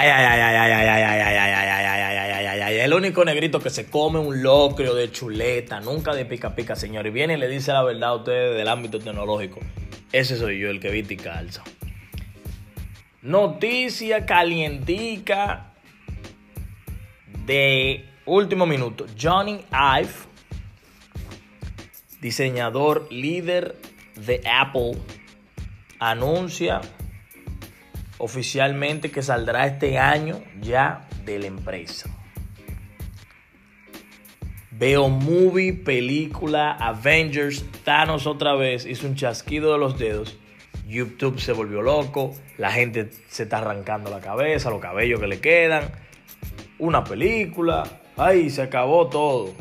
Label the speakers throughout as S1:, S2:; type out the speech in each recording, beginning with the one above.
S1: Ay, ay, ay, ay, ay, ay, ay, ay, ay, ay, ay, ay, ay, ay, ay, ay, ay, El único negrito que se come un locrio de chuleta, nunca de pica pica, señor. Y viene y le dice la verdad a ustedes del ámbito tecnológico. Ese soy yo, el que viste y calza. Noticia calientica de último minuto. Johnny Ive, diseñador líder de Apple, anuncia oficialmente que saldrá este año ya de la empresa. Veo movie, película, Avengers, Thanos otra vez, hizo un chasquido de los dedos. YouTube se volvió loco, la gente se está arrancando la cabeza, los cabellos que le quedan. Una película, ay, se acabó todo.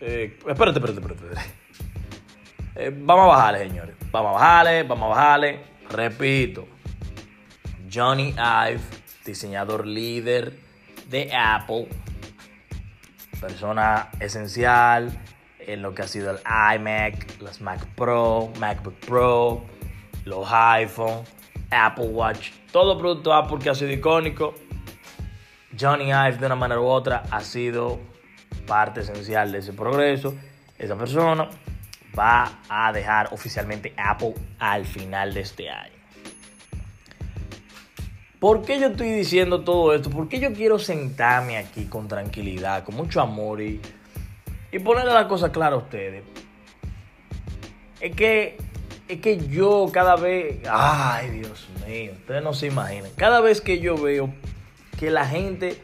S1: Eh, espérate, espérate, espérate. Eh, vamos a bajarle, señores. Vamos a bajarle, vamos a bajarle. Repito, Johnny Ive, diseñador líder de Apple, persona esencial en lo que ha sido el iMac, los Mac Pro, MacBook Pro, los iPhone, Apple Watch, todo producto Apple que ha sido icónico. Johnny Ive de una manera u otra ha sido parte esencial de ese progreso. Esa persona va a dejar oficialmente Apple al final de este año. ¿Por qué yo estoy diciendo todo esto? ¿Por qué yo quiero sentarme aquí con tranquilidad, con mucho amor y, y ponerle la cosa clara a ustedes? Es que, es que yo cada vez, ay Dios mío, ustedes no se imaginan, cada vez que yo veo que la gente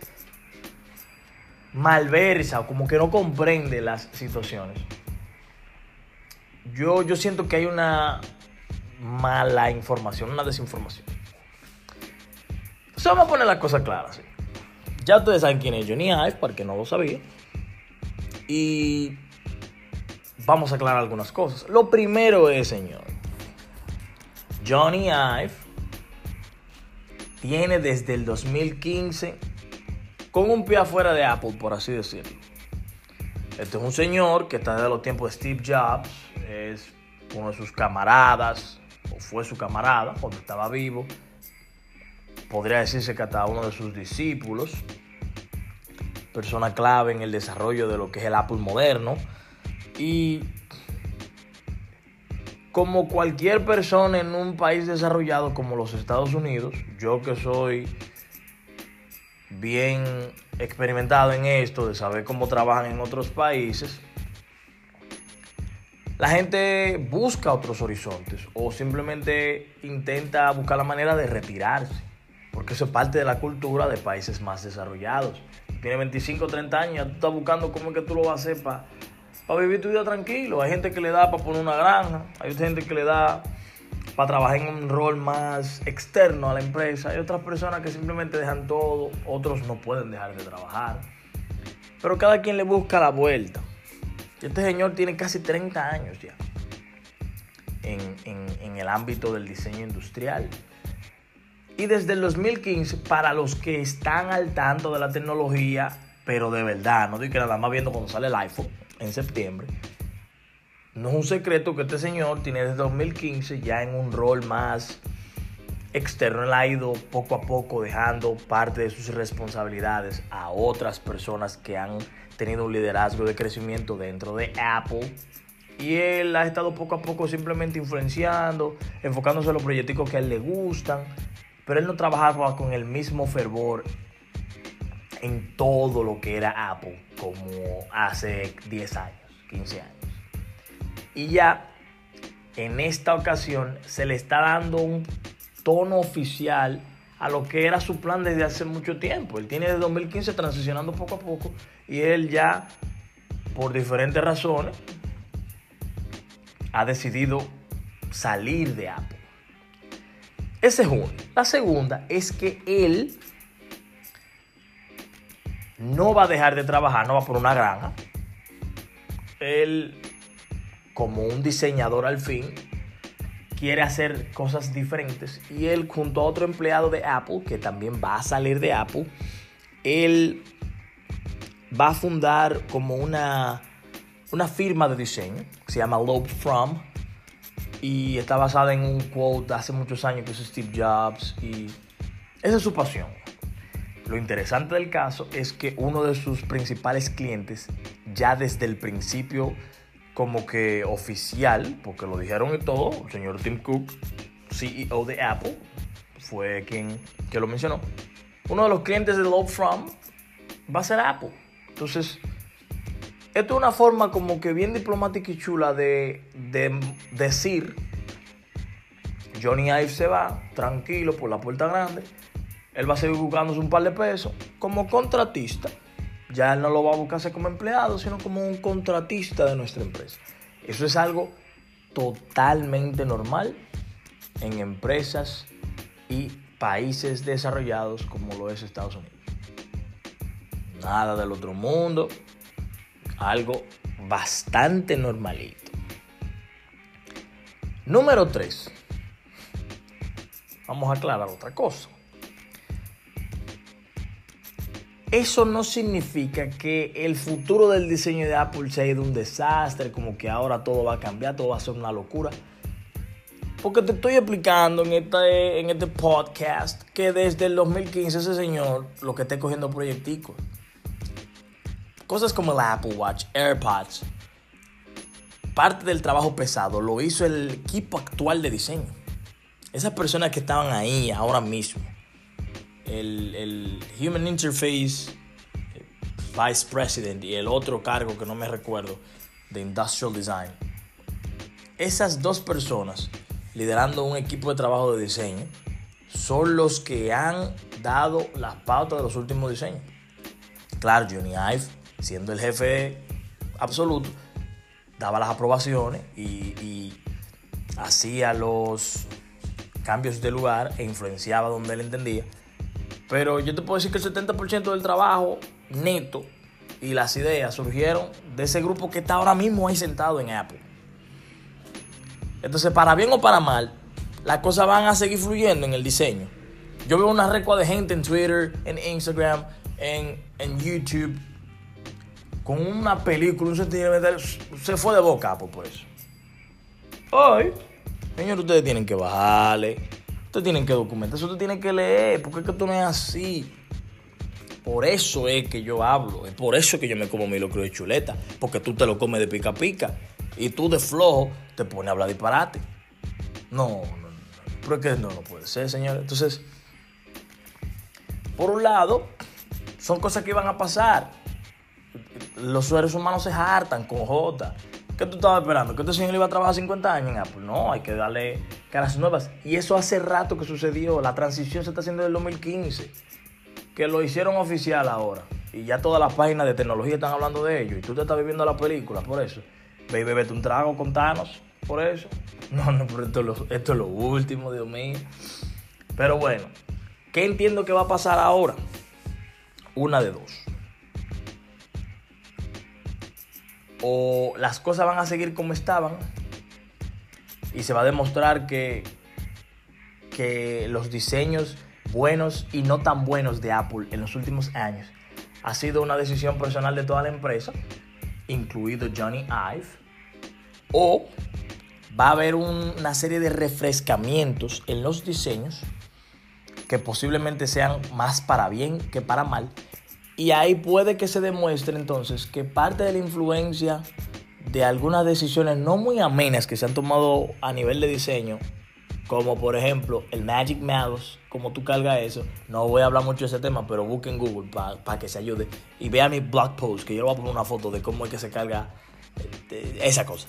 S1: malversa o como que no comprende las situaciones, yo, yo siento que hay una mala información, una desinformación. Vamos a poner las cosas claras. Ya ustedes saben quién es Johnny Ive, para que no lo sabía. Y vamos a aclarar algunas cosas. Lo primero es, señor, Johnny Ive tiene desde el 2015 con un pie afuera de Apple, por así decirlo. Este es un señor que está desde los tiempos de Steve Jobs, es uno de sus camaradas, o fue su camarada cuando estaba vivo podría decirse que hasta uno de sus discípulos, persona clave en el desarrollo de lo que es el Apple moderno. Y como cualquier persona en un país desarrollado como los Estados Unidos, yo que soy bien experimentado en esto, de saber cómo trabajan en otros países, la gente busca otros horizontes o simplemente intenta buscar la manera de retirarse porque eso es parte de la cultura de países más desarrollados. Tiene 25 o 30 años, tú estás buscando cómo es que tú lo vas a hacer para vivir tu vida tranquilo. Hay gente que le da para poner una granja, hay gente que le da para trabajar en un rol más externo a la empresa, hay otras personas que simplemente dejan todo, otros no pueden dejar de trabajar. Pero cada quien le busca la vuelta. Este señor tiene casi 30 años ya en el ámbito del diseño industrial. Y desde el 2015, para los que están al tanto de la tecnología, pero de verdad, no digo que nada más viendo cuando sale el iPhone en septiembre, no es un secreto que este señor tiene desde 2015 ya en un rol más externo. Él ha ido poco a poco dejando parte de sus responsabilidades a otras personas que han tenido un liderazgo de crecimiento dentro de Apple. Y él ha estado poco a poco simplemente influenciando, enfocándose en los proyectos que a él le gustan, pero él no trabajaba con el mismo fervor en todo lo que era Apple como hace 10 años, 15 años. Y ya en esta ocasión se le está dando un tono oficial a lo que era su plan desde hace mucho tiempo. Él tiene desde 2015 transicionando poco a poco y él ya, por diferentes razones, ha decidido salir de Apple. Esa es una. La segunda es que él no va a dejar de trabajar, no va por una granja. Él, como un diseñador al fin, quiere hacer cosas diferentes. Y él, junto a otro empleado de Apple, que también va a salir de Apple, él va a fundar como una, una firma de diseño que se llama Lobe From y está basada en un quote de hace muchos años que es Steve Jobs y esa es su pasión. Lo interesante del caso es que uno de sus principales clientes, ya desde el principio como que oficial, porque lo dijeron y todo, el señor Tim Cook, CEO de Apple, fue quien que lo mencionó. Uno de los clientes de Love From va a ser Apple. Entonces, esto es una forma como que bien diplomática y chula de, de decir, Johnny Ive se va tranquilo por la puerta grande, él va a seguir buscándose un par de pesos como contratista. Ya él no lo va a buscarse como empleado, sino como un contratista de nuestra empresa. Eso es algo totalmente normal en empresas y países desarrollados como lo es Estados Unidos. Nada del otro mundo, algo bastante normalito. Número 3. Vamos a aclarar otra cosa. Eso no significa que el futuro del diseño de Apple se ha un desastre, como que ahora todo va a cambiar, todo va a ser una locura. Porque te estoy explicando en este, en este podcast que desde el 2015 ese señor lo que está cogiendo proyecticos. Cosas como el Apple Watch, AirPods. Parte del trabajo pesado lo hizo el equipo actual de diseño. Esas personas que estaban ahí ahora mismo. El, el Human Interface Vice President y el otro cargo que no me recuerdo de Industrial Design. Esas dos personas liderando un equipo de trabajo de diseño son los que han dado las pautas de los últimos diseños. Claro, Johnny Ive siendo el jefe absoluto, daba las aprobaciones y, hacía los cambios de lugar e influenciaba donde él entendía. Pero yo te puedo decir que el 70% del trabajo neto y las ideas surgieron de ese grupo que está ahora mismo ahí sentado en Apple. Entonces, para bien o para mal, las cosas van a seguir fluyendo en el diseño. Yo veo una recua de gente en Twitter, en Instagram, en, en YouTube, con una película, un sentimental, se fue de boca por, eso. Hoy, señor, ustedes tienen que bajarle, ustedes tienen que documentar, ustedes tienen que leer, porque es que esto no es así. Por eso es que yo hablo, es por eso que yo me como mi locro de chuleta, porque tú te lo comes de pica pica y tú de flojo te pones a hablar disparate. No, no, no, pero es que no, no puede ser, señor. Entonces, por un lado, son cosas que van a pasar los seres humanos se hartan con J. ¿Qué tú estabas esperando? ¿Que este señor iba a trabajar 50 años en Apple? No, hay que darle caras nuevas. Y eso hace rato que sucedió. La transición se está haciendo en el 2015. Que lo hicieron oficial ahora. Y ya todas las páginas de tecnología están hablando de ello. Y tú te estás viviendo la película por eso. Ve y bebete un trago con Thanos por eso. No, no, pero esto es, lo, esto es lo último, Dios mío. Pero bueno, ¿qué entiendo que va a pasar ahora? Una de dos o las cosas van a seguir como estaban y se va a demostrar que, que los diseños buenos y no tan buenos de Apple en los últimos años ha sido una decisión personal de toda la empresa, incluido Johnny Ive, o va a haber una serie de refrescamientos en los diseños que posiblemente sean más para bien que para mal y ahí puede que se demuestre entonces que parte de la influencia de algunas decisiones no muy amenas que se han tomado a nivel de diseño, como por ejemplo el Magic Mouse, como tú cargas eso. No voy a hablar mucho de ese tema, pero busquen Google para que se ayude. Y vea mi blog post, que yo le voy a poner una foto de cómo es que se carga eh, esa cosa.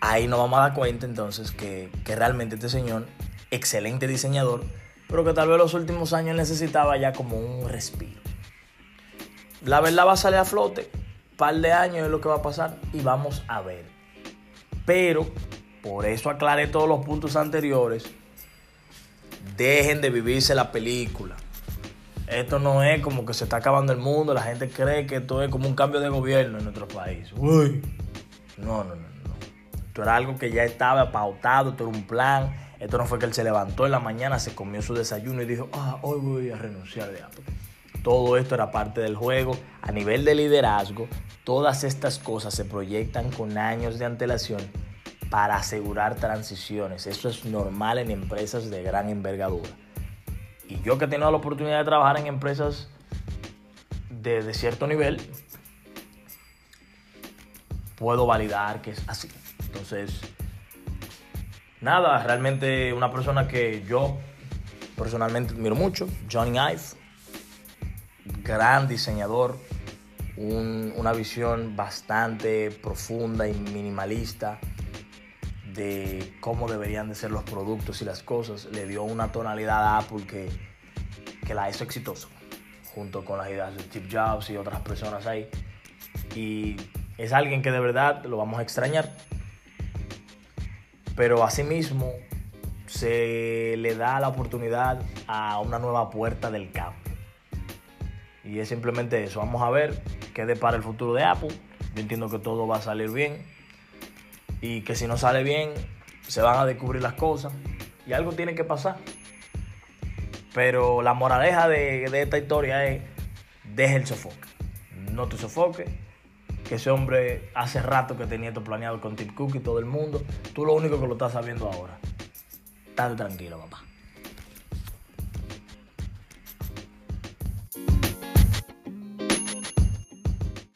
S1: Ahí nos vamos a dar cuenta entonces que, que realmente este señor, excelente diseñador, pero que tal vez los últimos años necesitaba ya como un respiro. La verdad va a salir a flote, par de años es lo que va a pasar y vamos a ver. Pero, por eso aclaré todos los puntos anteriores, dejen de vivirse la película. Esto no es como que se está acabando el mundo, la gente cree que esto es como un cambio de gobierno en nuestro país. Uy. No, no, no, no. Esto era algo que ya estaba pautado, esto era un plan esto no fue que él se levantó en la mañana, se comió su desayuno y dijo, ah, hoy voy a renunciar de Apple. Todo esto era parte del juego. A nivel de liderazgo, todas estas cosas se proyectan con años de antelación para asegurar transiciones. Eso es normal en empresas de gran envergadura. Y yo que he tenido la oportunidad de trabajar en empresas de, de cierto nivel, puedo validar que es así. Entonces, nada, realmente una persona que yo personalmente admiro mucho, Johnny Ive, gran diseñador, un- una visión bastante profunda y minimalista de cómo deberían de ser los productos y las cosas. Le dio una tonalidad a Apple que, que la hizo exitoso, junto con las ideas de Steve Jobs y otras personas ahí. Y es alguien que de verdad lo vamos a extrañar. Pero asimismo se le da la oportunidad a una nueva puerta del campo. Y es simplemente eso. Vamos a ver qué depara el futuro de Apple. Yo entiendo que todo va a salir bien. Y que si no sale bien, se van a descubrir las cosas. Y algo tiene que pasar. Pero la moraleja de, esta historia es, deja el sofoque. No te sofoques. Que ese hombre hace rato que tenía esto planeado con Tim Cook y todo el mundo. Tú lo único que lo estás sabiendo ahora. Estate tranquilo, papá.